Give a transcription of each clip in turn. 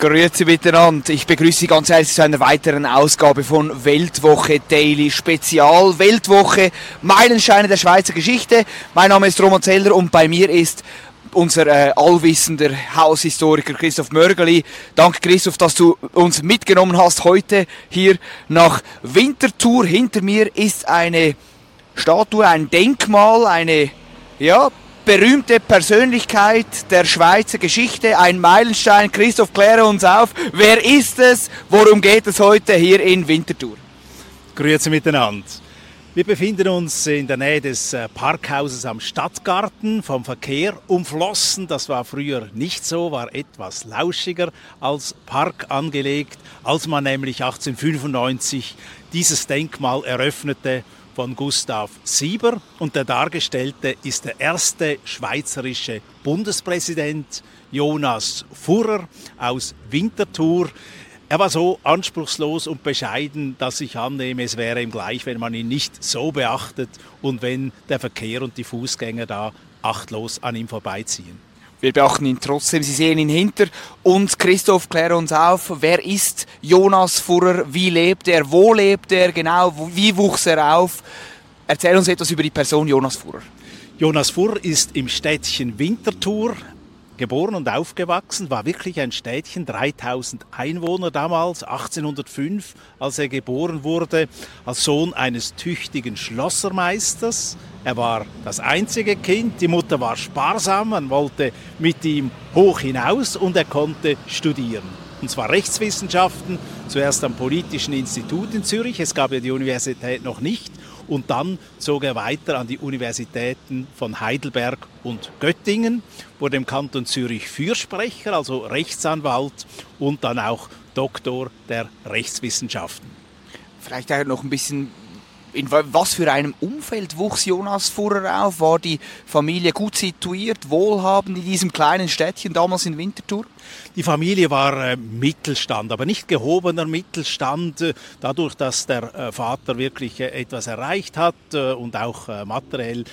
Grüezi miteinander. Ich begrüße Sie ganz herzlich zu einer weiteren Ausgabe von Weltwoche Daily Spezial. Weltwoche Meilensteine der Schweizer Geschichte. Mein Name ist Roman Zeller und bei mir ist unser äh, allwissender Haushistoriker Christoph Mörgeli. Danke Christoph, dass du uns mitgenommen hast heute hier nach Winterthur. Hinter mir ist eine Statue, ein Denkmal, eine ja, berühmte Persönlichkeit der Schweizer Geschichte, ein Meilenstein. Christoph, kläre uns auf. Wer ist es? Worum geht es heute hier in Winterthur? Grüezi miteinander. Wir befinden uns in der Nähe des äh, Parkhauses am Stadtgarten, vom Verkehr umflossen. Das war früher nicht so, war etwas lauschiger als Park angelegt, als man nämlich 1895 dieses Denkmal eröffnete von Gustav Sieber und der Dargestellte ist der erste schweizerische Bundespräsident Jonas Furrer aus Winterthur. Er war so anspruchslos und bescheiden, dass ich annehme, es wäre ihm gleich, wenn man ihn nicht so beachtet und wenn der Verkehr und die Fußgänger da achtlos an ihm vorbeiziehen. Wir beachten ihn trotzdem. Sie sehen ihn hinter uns. Christoph, kläre uns auf. Wer ist Jonas Furrer? Wie lebt er? Wo lebt er genau? Wie wuchs er auf? Erzähl uns etwas über die Person Jonas Furrer. Jonas Furrer ist im Städtchen Winterthur geboren und aufgewachsen, war wirklich ein Städtchen, 3000 Einwohner damals, 1805, als er geboren wurde, als Sohn eines tüchtigen Schlossermeisters. Er war das einzige Kind, die Mutter war sparsam, man wollte mit ihm hoch hinaus und er konnte studieren. Und zwar Rechtswissenschaften, zuerst am Politischen Institut in Zürich, es gab ja die Universität noch nicht, und dann zog er weiter an die Universitäten von Heidelberg und Göttingen, wurde im Kanton Zürich Fürsprecher, also Rechtsanwalt und dann auch Doktor der Rechtswissenschaften. Vielleicht noch ein bisschen in was für einem Umfeld wuchs Jonas Furrer auf? War die Familie gut situiert, wohlhabend in diesem kleinen Städtchen damals in Winterthur? Die Familie war äh, Mittelstand, aber nicht gehobener Mittelstand, äh, dadurch, dass der äh, Vater wirklich äh, etwas erreicht hat äh, und auch äh, materiell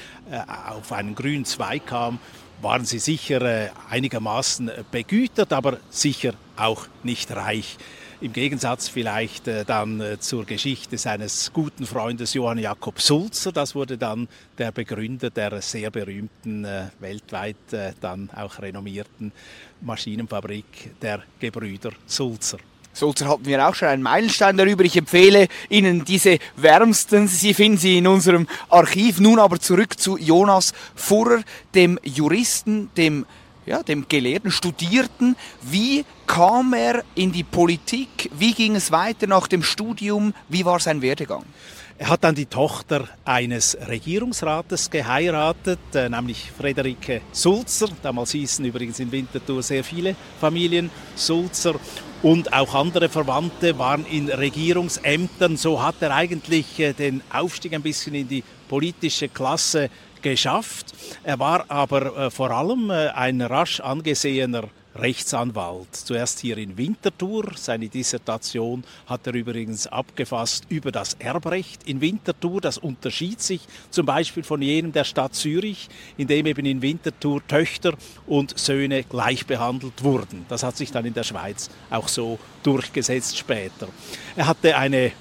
auf einen grünen Zweig kam, waren sie sicher einigermaßen begütert, aber sicher auch nicht reich. Im Gegensatz vielleicht äh, dann äh, zur Geschichte seines guten Freundes Johann Jakob Sulzer. Das wurde dann der Begründer der sehr berühmten, äh, weltweit äh, dann auch renommierten Maschinenfabrik der Gebrüder Sulzer. Sulzer hatten wir auch schon einen Meilenstein darüber. Ich empfehle Ihnen diese wärmsten. Sie finden sie in unserem Archiv. Nun aber zurück zu Jonas Furrer, dem Juristen, dem ja, dem gelehrten Studierten. Wie kam er in die Politik? Wie ging es weiter nach dem Studium? Wie war sein Werdegang? Er hat dann die Tochter eines Regierungsrates geheiratet, äh, nämlich Friederike Sulzer. Damals hießen übrigens in Winterthur sehr viele Familien Sulzer. Und auch andere Verwandte waren in Regierungsämtern. So hat er eigentlich äh, den Aufstieg ein bisschen in die politische Klasse geschafft. Er war aber äh, vor allem äh, ein rasch angesehener Rechtsanwalt. Zuerst hier in Winterthur. Seine Dissertation hat er übrigens abgefasst über das Erbrecht in Winterthur. Das unterschied sich zum Beispiel von jenem der Stadt Zürich, in dem eben in Winterthur Töchter und Söhne gleich behandelt wurden. Das hat sich dann in der Schweiz auch so durchgesetzt später. Er hatte eine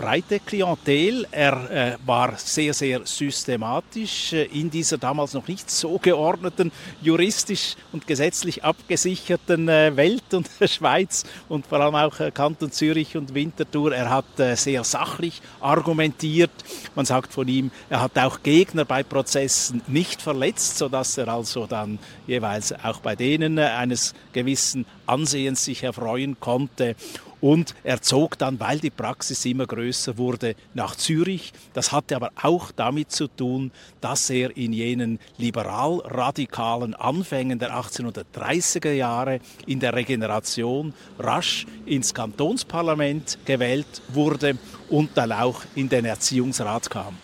breite Klientel. Er äh, war sehr, sehr systematisch äh, in dieser damals noch nicht so geordneten, juristisch und gesetzlich abgesicherten äh, Welt und Schweiz und vor allem auch äh, Kanton Zürich und Winterthur. Er hat äh, sehr sachlich argumentiert. Man sagt von ihm, er hat auch Gegner bei Prozessen nicht verletzt, sodass er also dann jeweils auch bei denen eines gewissen Ansehens sich erfreuen konnte. Und er zog dann, weil die Praxis immer größer wurde, nach Zürich. Das hatte aber auch damit zu tun, dass er in jenen liberal-radikalen Anfängen der 1830er Jahre in der Regeneration rasch ins Kantonsparlament gewählt wurde und dann auch in den Erziehungsrat kam.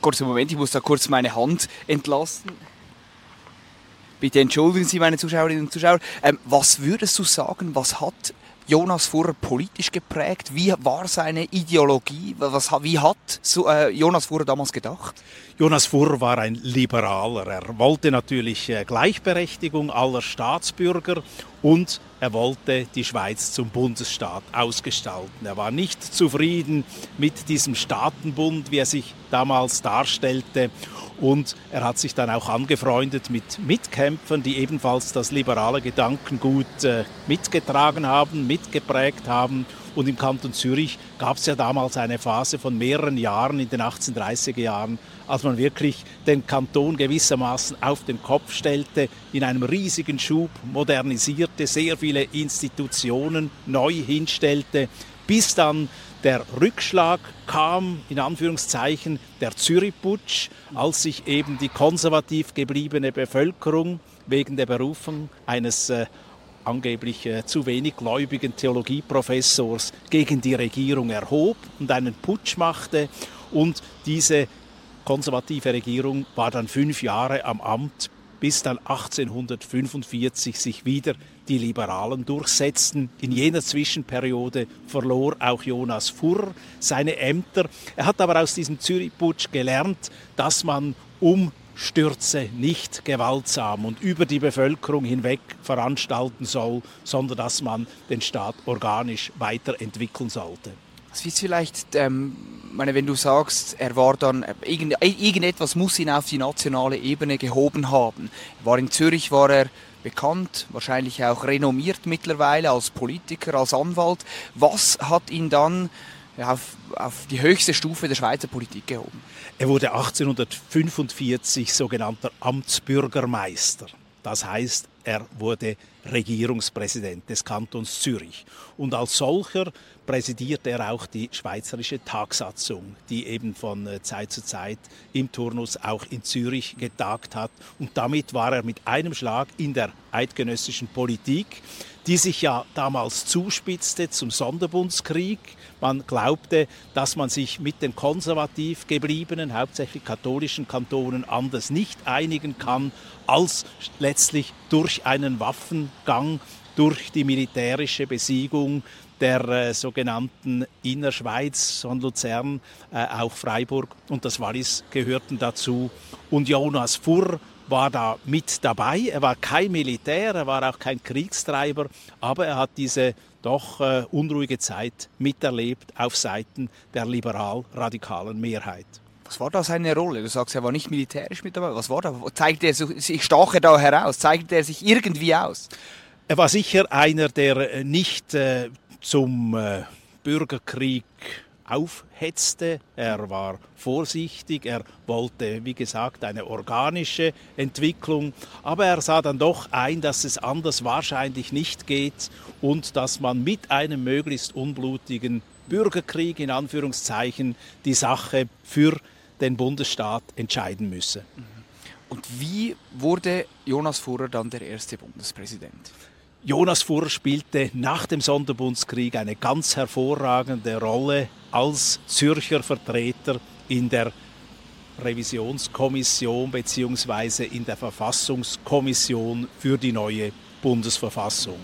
Kurzer Moment, ich muss da kurz meine Hand entlassen. Bitte entschuldigen Sie, meine Zuschauerinnen und Zuschauer. Ähm, was würdest du sagen, was hat Jonas Furrer politisch geprägt? Wie war seine Ideologie? Was, wie hat äh, Jonas Furrer damals gedacht? Jonas Furrer war ein Liberaler. Er wollte natürlich äh, Gleichberechtigung aller Staatsbürger und er wollte die Schweiz zum Bundesstaat ausgestalten. Er war nicht zufrieden mit diesem Staatenbund, wie er sich damals darstellte und er hat sich dann auch angefreundet mit Mitkämpfern, die ebenfalls das liberale Gedankengut äh, mitgetragen haben, mitgeprägt haben. Und im Kanton Zürich gab es ja damals eine Phase von mehreren Jahren in den 1830er Jahren, als man wirklich den Kanton gewissermaßen auf den Kopf stellte, in einem riesigen Schub modernisierte, sehr viele Institutionen neu hinstellte, bis dann der Rückschlag kam, in Anführungszeichen, der Zürich-Putsch, als sich eben die konservativ gebliebene Bevölkerung wegen der Berufung eines äh, angeblich äh, zu wenig gläubigen Theologieprofessors gegen die Regierung erhob und einen Putsch machte. Und diese konservative Regierung war dann fünf Jahre am Amt, bis dann 1845 sich wieder die Liberalen durchsetzten. In jener Zwischenperiode verlor auch Jonas Furr seine Ämter. Er hat aber aus diesem Zürich-Putsch gelernt, dass man Umstürze nicht gewaltsam und über die Bevölkerung hinweg veranstalten soll, sondern dass man den Staat organisch weiterentwickeln sollte. Was ist vielleicht, ähm, meine, wenn du sagst, er war dann, äh, irgend, irgendetwas muss ihn auf die nationale Ebene gehoben haben. Er war in Zürich, war er bekannt, wahrscheinlich auch renommiert mittlerweile als Politiker, als Anwalt. Was hat ihn dann auf, auf die höchste Stufe der Schweizer Politik gehoben? Er wurde 1845 sogenannter Amtsbürgermeister. Das heißt, er wurde Regierungspräsident des Kantons Zürich. Und als solcher präsidierte er auch die Schweizerische Tagsatzung, die eben von äh, Zeit zu Zeit im Turnus auch in Zürich getagt hat. Und damit war er mit einem Schlag in der eidgenössischen Politik, die sich ja damals zuspitzte zum Sonderbundskrieg. Man glaubte, dass man sich mit den konservativ gebliebenen, hauptsächlich katholischen Kantonen anders nicht einigen kann, als letztlich durch einen Waffengang, durch die militärische Besiegung der äh, sogenannten Innerschweiz von Luzern, äh, auch Freiburg und das Wallis gehörten dazu. Und Jonas Furr war da mit dabei. Er war kein Militär, er war auch kein Kriegstreiber, aber er hat diese doch äh, unruhige Zeit miterlebt auf Seiten der liberal-radikalen Mehrheit. Was war da seine Rolle? Du sagst, er war nicht militärisch mit dabei. Was war da? Zeigte er sich, stach er da heraus? Zeigte er sich irgendwie aus? Er war sicher einer, der äh, nicht äh, zum äh, Bürgerkrieg aufhetzte. Er war vorsichtig, er wollte, wie gesagt, eine organische Entwicklung, aber er sah dann doch ein, dass es anders wahrscheinlich nicht geht und dass man mit einem möglichst unblutigen Bürgerkrieg in Anführungszeichen die Sache für den Bundesstaat entscheiden müsse. Und wie wurde Jonas Furrer dann der erste Bundespräsident? Jonas Furrer spielte nach dem Sonderbundskrieg eine ganz hervorragende Rolle als Zürcher Vertreter in der Revisionskommission bzw. in der Verfassungskommission für die neue Bundesverfassung.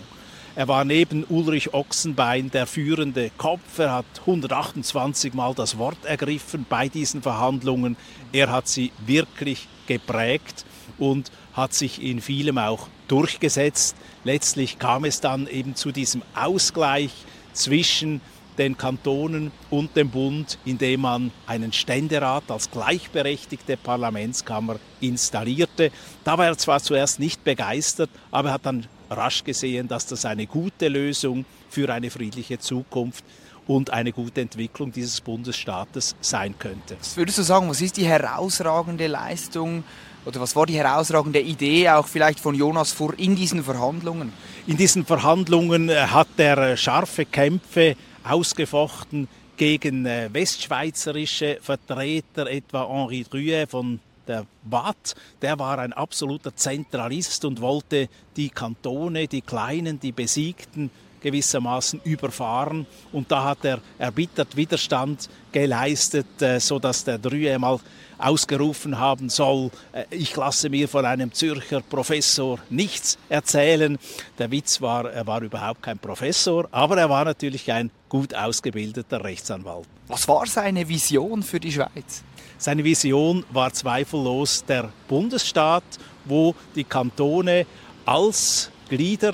Er war neben Ulrich Ochsenbein der führende Kopf. Er hat 128 Mal das Wort ergriffen bei diesen Verhandlungen. Er hat sie wirklich geprägt und hat sich in vielem auch durchgesetzt. Letztlich kam es dann eben zu diesem Ausgleich zwischen den Kantonen und dem Bund, indem man einen Ständerat als gleichberechtigte Parlamentskammer installierte. Da war er zwar zuerst nicht begeistert, aber er hat dann rasch gesehen, dass das eine gute Lösung für eine friedliche Zukunft und eine gute Entwicklung dieses Bundesstaates sein könnte. Was würdest du sagen, was ist die herausragende Leistung oder was war die herausragende Idee auch vielleicht von Jonas Furr in diesen Verhandlungen? In diesen Verhandlungen äh, hat er äh, scharfe Kämpfe ausgefochten gegen äh, westschweizerische Vertreter, etwa Henri Druet von der Watt, der war ein absoluter Zentralist und wollte die Kantone, die kleinen, die besiegten gewissermaßen überfahren und da hat er erbittert Widerstand geleistet, so dass der Drüe mal ausgerufen haben soll, äh, ich lasse mir von einem Zürcher Professor nichts erzählen. Der Witz war, er war überhaupt kein Professor, aber er war natürlich ein gut ausgebildeter Rechtsanwalt. Was war seine Vision für die Schweiz? Seine Vision war zweifellos der Bundesstaat, wo die Kantone als Glieder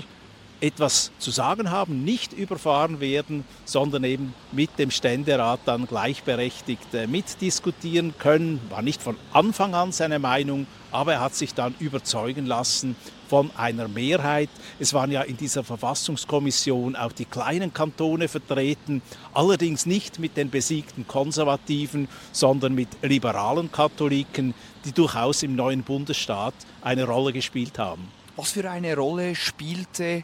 etwas zu sagen haben, nicht überfahren werden, sondern eben mit dem Ständerat dann gleichberechtigt äh, mitdiskutieren können. War nicht von Anfang an seine Meinung, aber er hat sich dann überzeugen lassen von einer Mehrheit. Es waren ja in dieser Verfassungskommission auch die kleinen Kantone vertreten, allerdings nicht mit den besiegten Konservativen, sondern mit liberalen Katholiken, die durchaus im neuen Bundesstaat eine Rolle gespielt haben. Was für eine Rolle spielte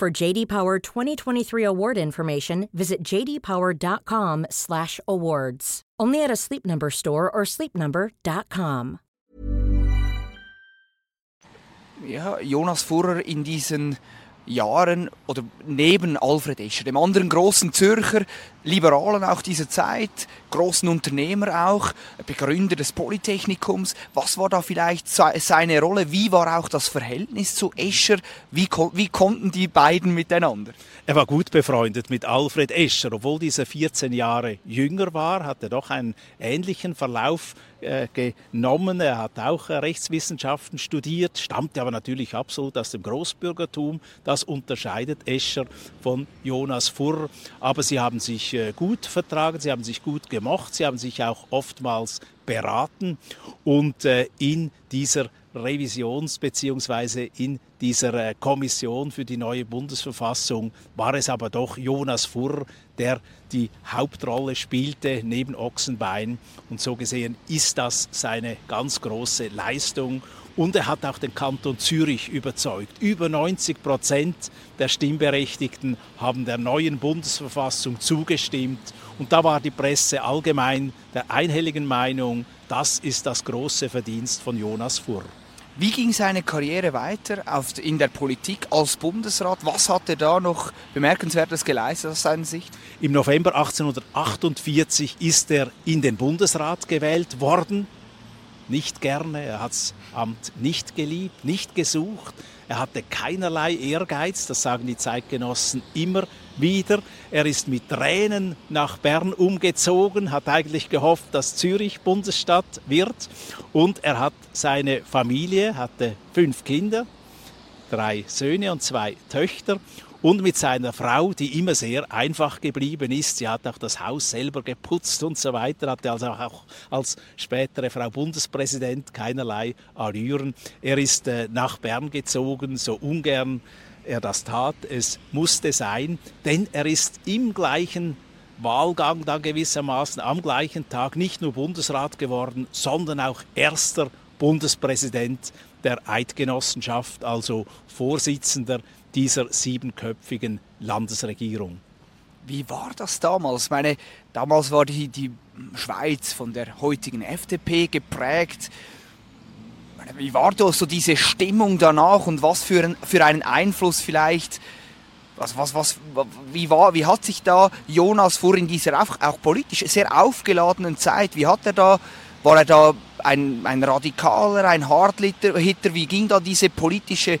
For JD Power 2023 award information, visit jdpower.com/awards. Only at a Sleep Number store or sleepnumber.com. Ja, Jonas Furrer in diesen Jahren oder neben Alfred Escher, dem anderen großen Zürcher, Liberalen auch dieser Zeit, großen Unternehmer auch, Begründer des Polytechnikums. Was war da vielleicht seine Rolle? Wie war auch das Verhältnis zu Escher? Wie, wie konnten die beiden miteinander? Er war gut befreundet mit Alfred Escher. Obwohl dieser 14 Jahre jünger war, hat er doch einen ähnlichen Verlauf äh, genommen. Er hat auch äh, Rechtswissenschaften studiert, stammte aber natürlich absolut aus dem Großbürgertum. Das unterscheidet Escher von Jonas Furr. Aber sie haben sich äh, gut vertragen, sie haben sich gut gemocht, sie haben sich auch oftmals beraten und in dieser Revisions- bzw. in dieser Kommission für die neue Bundesverfassung war es aber doch Jonas Furr, der die Hauptrolle spielte neben Ochsenbein. Und so gesehen ist das seine ganz große Leistung. Und er hat auch den Kanton Zürich überzeugt. Über 90 Prozent der Stimmberechtigten haben der neuen Bundesverfassung zugestimmt. Und da war die Presse allgemein der einhelligen Meinung, das ist das große Verdienst von Jonas Furr. Wie ging seine Karriere weiter in der Politik als Bundesrat? Was hat er da noch Bemerkenswertes geleistet aus seiner Sicht? Im November 1848 ist er in den Bundesrat gewählt worden. Nicht gerne, er hat das Amt nicht geliebt, nicht gesucht. Er hatte keinerlei Ehrgeiz, das sagen die Zeitgenossen immer wieder. Er ist mit Tränen nach Bern umgezogen, hat eigentlich gehofft, dass Zürich Bundesstadt wird. Und er hat seine Familie, hatte fünf Kinder, drei Söhne und zwei Töchter und mit seiner Frau, die immer sehr einfach geblieben ist. Sie hat auch das Haus selber geputzt und so weiter, hatte also auch als spätere Frau Bundespräsident keinerlei Allüren. Er ist äh, nach Bern gezogen, so ungern er das tat. Es musste sein, denn er ist im gleichen Wahlgang dann gewissermaßen am gleichen Tag nicht nur Bundesrat geworden, sondern auch erster Bundespräsident der Eidgenossenschaft, also Vorsitzender dieser siebenköpfigen Landesregierung. Wie war das damals? Ich meine, damals war die, die Schweiz von der heutigen FDP geprägt. Wie war das so diese Stimmung danach und was für, ein, für einen Einfluss vielleicht was, was, was, wie, war, wie hat sich da Jonas vor in dieser auch, auch politisch sehr aufgeladenen Zeit, wie hat er da, war er da ein, ein Radikaler, ein Hardhitter, wie ging da diese politische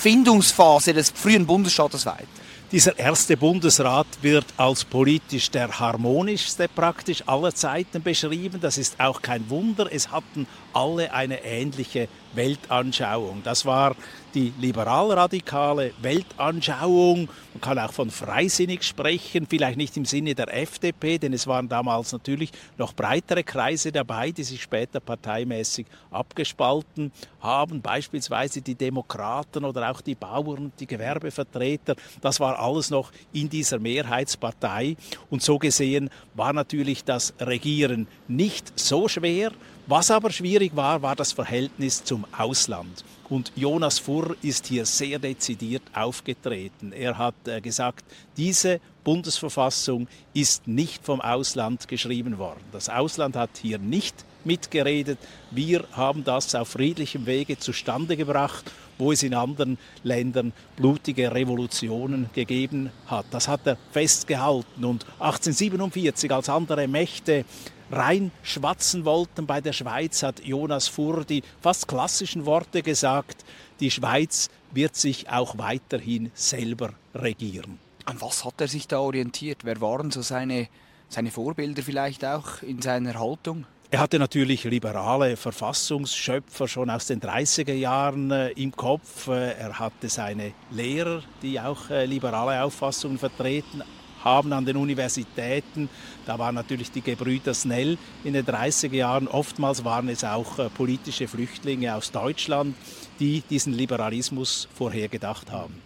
Findungsphase des frühen Bundesstaates weiter? Dieser erste Bundesrat wird als politisch der harmonischste praktisch aller Zeiten beschrieben. Das ist auch kein Wunder. Es hatten alle eine ähnliche Weltanschauung. Das war die liberal-radikale Weltanschauung. Man kann auch von freisinnig sprechen, vielleicht nicht im Sinne der FDP, denn es waren damals natürlich noch breitere Kreise dabei, die sich später parteimäßig abgespalten haben, beispielsweise die Demokraten oder auch die Bauern, die Gewerbevertreter. Das war alles noch in dieser Mehrheitspartei und so gesehen war natürlich das Regieren nicht so schwer. Was aber schwierig war, war das Verhältnis zum Ausland. Und Jonas Furr ist hier sehr dezidiert aufgetreten. Er hat äh, gesagt, diese Bundesverfassung ist nicht vom Ausland geschrieben worden. Das Ausland hat hier nicht mitgeredet. Wir haben das auf friedlichem Wege zustande gebracht, wo es in anderen Ländern blutige Revolutionen gegeben hat. Das hat er festgehalten. Und 1847, als andere Mächte reinschwatzen wollten bei der Schweiz, hat Jonas Furr die fast klassischen Worte gesagt, die Schweiz wird sich auch weiterhin selber regieren. An was hat er sich da orientiert? Wer waren so seine, seine Vorbilder vielleicht auch in seiner Haltung? Er hatte natürlich liberale Verfassungsschöpfer schon aus den 30er Jahren äh, im Kopf. Äh, er hatte seine Lehrer, die auch äh, liberale Auffassungen vertreten haben an den Universitäten. Da waren natürlich die Gebrüder Snell in den 30er Jahren. Oftmals waren es auch äh, politische Flüchtlinge aus Deutschland, die diesen Liberalismus vorhergedacht haben.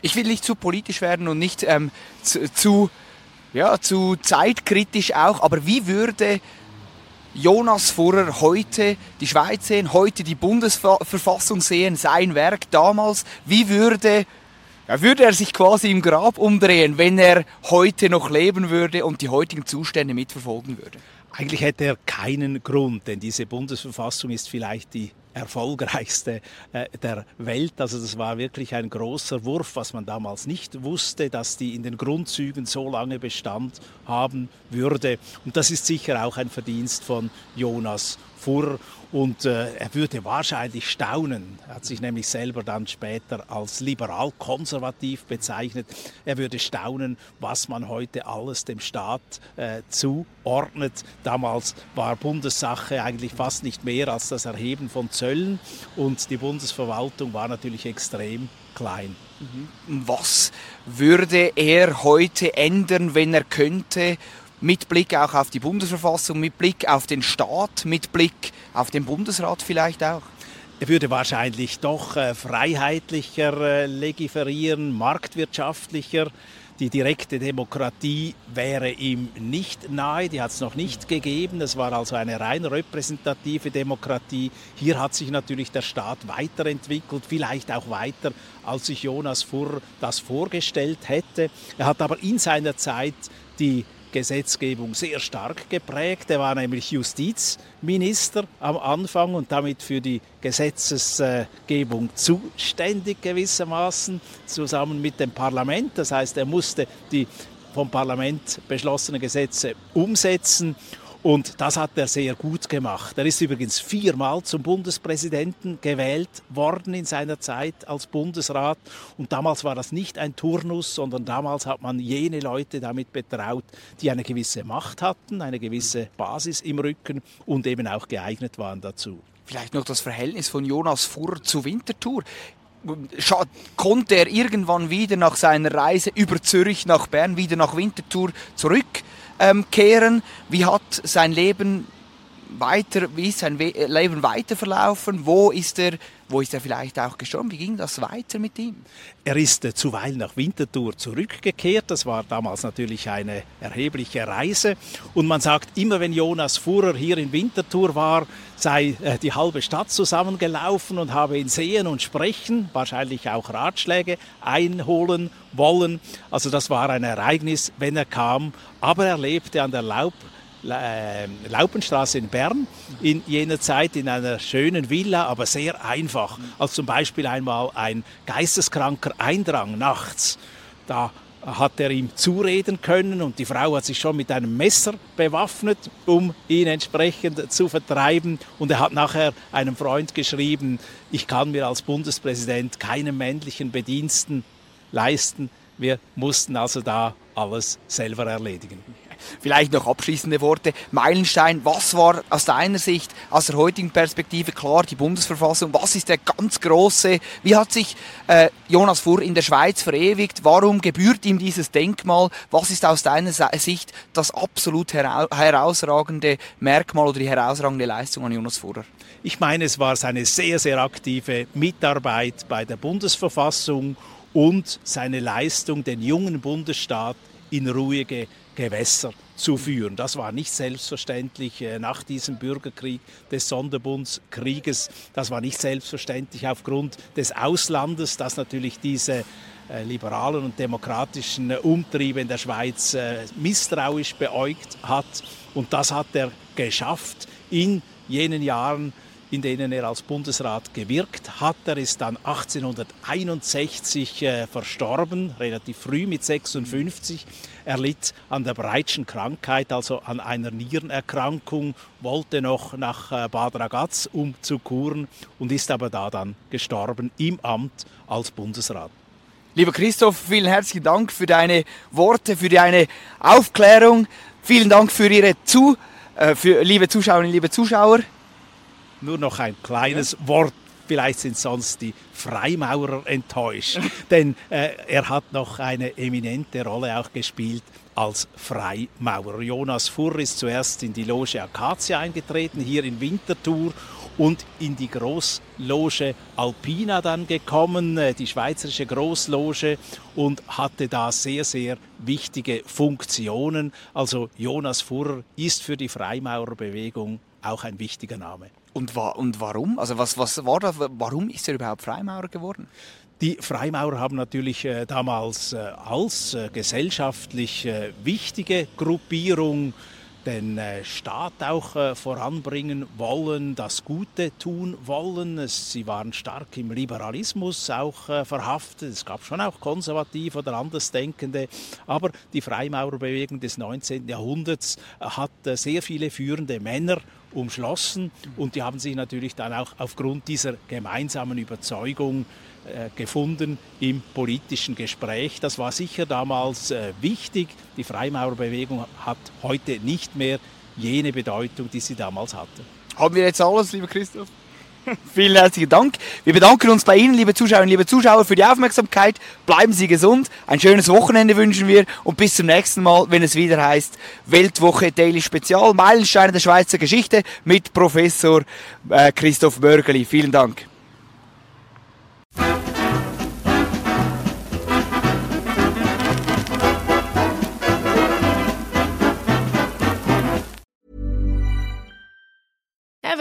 Ich will nicht zu politisch werden und nicht ähm, zu, zu, ja, zu zeitkritisch auch, aber wie würde Jonas Furrer heute die Schweiz sehen, heute die Bundesverfassung sehen, sein Werk damals? Wie würde ja, würde er sich quasi im Grab umdrehen, wenn er heute noch leben würde und die heutigen Zustände mitverfolgen würde? Eigentlich hätte er keinen Grund, denn diese Bundesverfassung ist vielleicht die erfolgreichste äh, der Welt. Also das war wirklich ein großer Wurf, was man damals nicht wusste, dass die in den Grundzügen so lange Bestand haben würde. Und das ist sicher auch ein Verdienst von Jonas Furr und äh, er würde wahrscheinlich staunen. Er hat sich nämlich selber dann später als liberal-konservativ bezeichnet. Er würde staunen, was man heute alles dem Staat äh, zuordnet. Damals war Bundessache eigentlich fast nicht mehr als das Erheben von Zöllen und die Bundesverwaltung war natürlich extrem klein. Mhm. Was würde er heute ändern, wenn er könnte? Mit Blick auch auf die Bundesverfassung, mit Blick auf den Staat, mit Blick auf den Bundesrat vielleicht auch? Er würde wahrscheinlich doch äh, freiheitlicher äh, legiferieren, marktwirtschaftlicher. Die direkte Demokratie wäre ihm nicht nahe, die hat es noch nicht gegeben. Es war also eine rein repräsentative Demokratie. Hier hat sich natürlich der Staat weiterentwickelt, vielleicht auch weiter, als sich Jonas Furr das vorgestellt hätte. Er hat aber in seiner Zeit die Gesetzgebung sehr stark geprägt. Er war nämlich Justizminister am Anfang und damit für die Gesetzesgebung zuständig gewissermaßen, zusammen mit dem Parlament. Das heißt, er musste die vom Parlament beschlossenen Gesetze umsetzen und das hat er sehr gut gemacht. Er ist übrigens viermal zum Bundespräsidenten gewählt worden in seiner Zeit als Bundesrat. Und damals war das nicht ein Turnus, sondern damals hat man jene Leute damit betraut, die eine gewisse Macht hatten, eine gewisse Basis im Rücken und eben auch geeignet waren dazu. Vielleicht noch das Verhältnis von Jonas Furr zu Winterthur konnte er irgendwann wieder nach seiner Reise über Zürich nach Bern wieder nach Winterthur zurück ähm, kehren? Wie hat sein Leben weiter, wie ist sein Leben weiter verlaufen? Wo ist er, wo ist er vielleicht auch gestorben? Wie ging das weiter mit ihm? Er ist äh, zuweilen nach Winterthur zurückgekehrt. Das war damals natürlich eine erhebliche Reise. Und man sagt, immer wenn Jonas Fuhrer hier in Winterthur war, sei äh, die halbe Stadt zusammengelaufen und habe ihn sehen und sprechen, wahrscheinlich auch Ratschläge einholen wollen. Also das war ein Ereignis, wenn er kam. Aber er lebte an der Laub äh, Laupenstraße in Bern in jener Zeit in einer schönen Villa, aber sehr einfach. Als zum Beispiel einmal ein Geisteskranker eindrang nachts. Da hat er ihm zureden können und die Frau hat sich schon mit einem Messer bewaffnet, um ihn entsprechend zu vertreiben. Und er hat nachher einem Freund geschrieben, ich kann mir als Bundespräsident keinen männlichen Bediensten leisten. Wir mussten also da alles selber erledigen. Vielleicht noch abschließende Worte. Meilenstein, was war aus deiner Sicht, aus der heutigen Perspektive klar, die Bundesverfassung, was ist der ganz große, wie hat sich äh, Jonas Fuhr in der Schweiz verewigt, warum gebührt ihm dieses Denkmal, was ist aus deiner Sicht das absolut hera herausragende Merkmal oder die herausragende Leistung an Jonas Fuhrer? Ich meine, es war seine sehr, sehr aktive Mitarbeit bei der Bundesverfassung und seine Leistung, den jungen Bundesstaat in ruhige Gewässer zu führen. Das war nicht selbstverständlich äh, nach diesem Bürgerkrieg des Sonderbundskrieges. Das war nicht selbstverständlich aufgrund des Auslandes, das natürlich diese äh, liberalen und demokratischen äh, Umtriebe in der Schweiz misstrauisch beäugt hat. Und das hat er geschafft in jenen Jahren in denen er als Bundesrat gewirkt hat. Er ist dann 1861 äh, verstorben, relativ früh mit 56. Er litt an der Breitschen Krankheit, also an einer Nierenerkrankung, wollte noch nach äh, Bad Ragaz, um zu kuren und ist aber da dann gestorben im Amt als Bundesrat. Lieber Christoph, vielen herzlichen Dank für deine Worte, für deine Aufklärung. Vielen Dank für Ihre zu, äh, für liebe Zuschauerinnen, liebe Zuschauer. Nur noch ein kleines ja. Wort. Vielleicht sind sonst die Freimaurer enttäuscht. Denn äh, er hat noch eine eminente Rolle auch gespielt als Freimaurer. Jonas Furr ist zuerst in die Loge Acacia eingetreten, hier in Winterthur und in die Großloge Alpina dann gekommen, äh, die schweizerische Großloge und hatte da sehr, sehr wichtige Funktionen. Also Jonas Furrer ist für die Freimaurerbewegung auch ein wichtiger Name. Und, wa und warum? Also was, was war da, warum ist er überhaupt Freimaurer geworden? Die Freimaurer haben natürlich äh, damals äh, als äh, gesellschaftlich äh, wichtige Gruppierung den äh, Staat auch äh, voranbringen wollen, das Gute tun wollen. Sie waren stark im Liberalismus auch verhaftet. Es gab schon auch konservativ oder andersdenkende. Aber die Freimaurerbewegung des 19. Jahrhunderts hat sehr viele führende Männer umschlossen und die haben sich natürlich dann auch aufgrund dieser gemeinsamen Überzeugung äh, gefunden im politischen Gespräch. Das war sicher damals äh, wichtig. Die Freimaurerbewegung hat heute nicht mehr jene Bedeutung, die sie damals hatte. Haben wir jetzt alles, lieber Christoph? Vielen herzlichen Dank. Wir bedanken uns bei Ihnen, liebe Zuschauerinnen, liebe Zuschauer, für die Aufmerksamkeit. Bleiben Sie gesund. Ein schönes Wochenende wünschen wir und bis zum nächsten Mal, wenn es wieder heißt Weltwoche Daily Spezial, Meilensteine der Schweizer Geschichte mit Professor äh, Christoph Börgeli. Vielen Dank.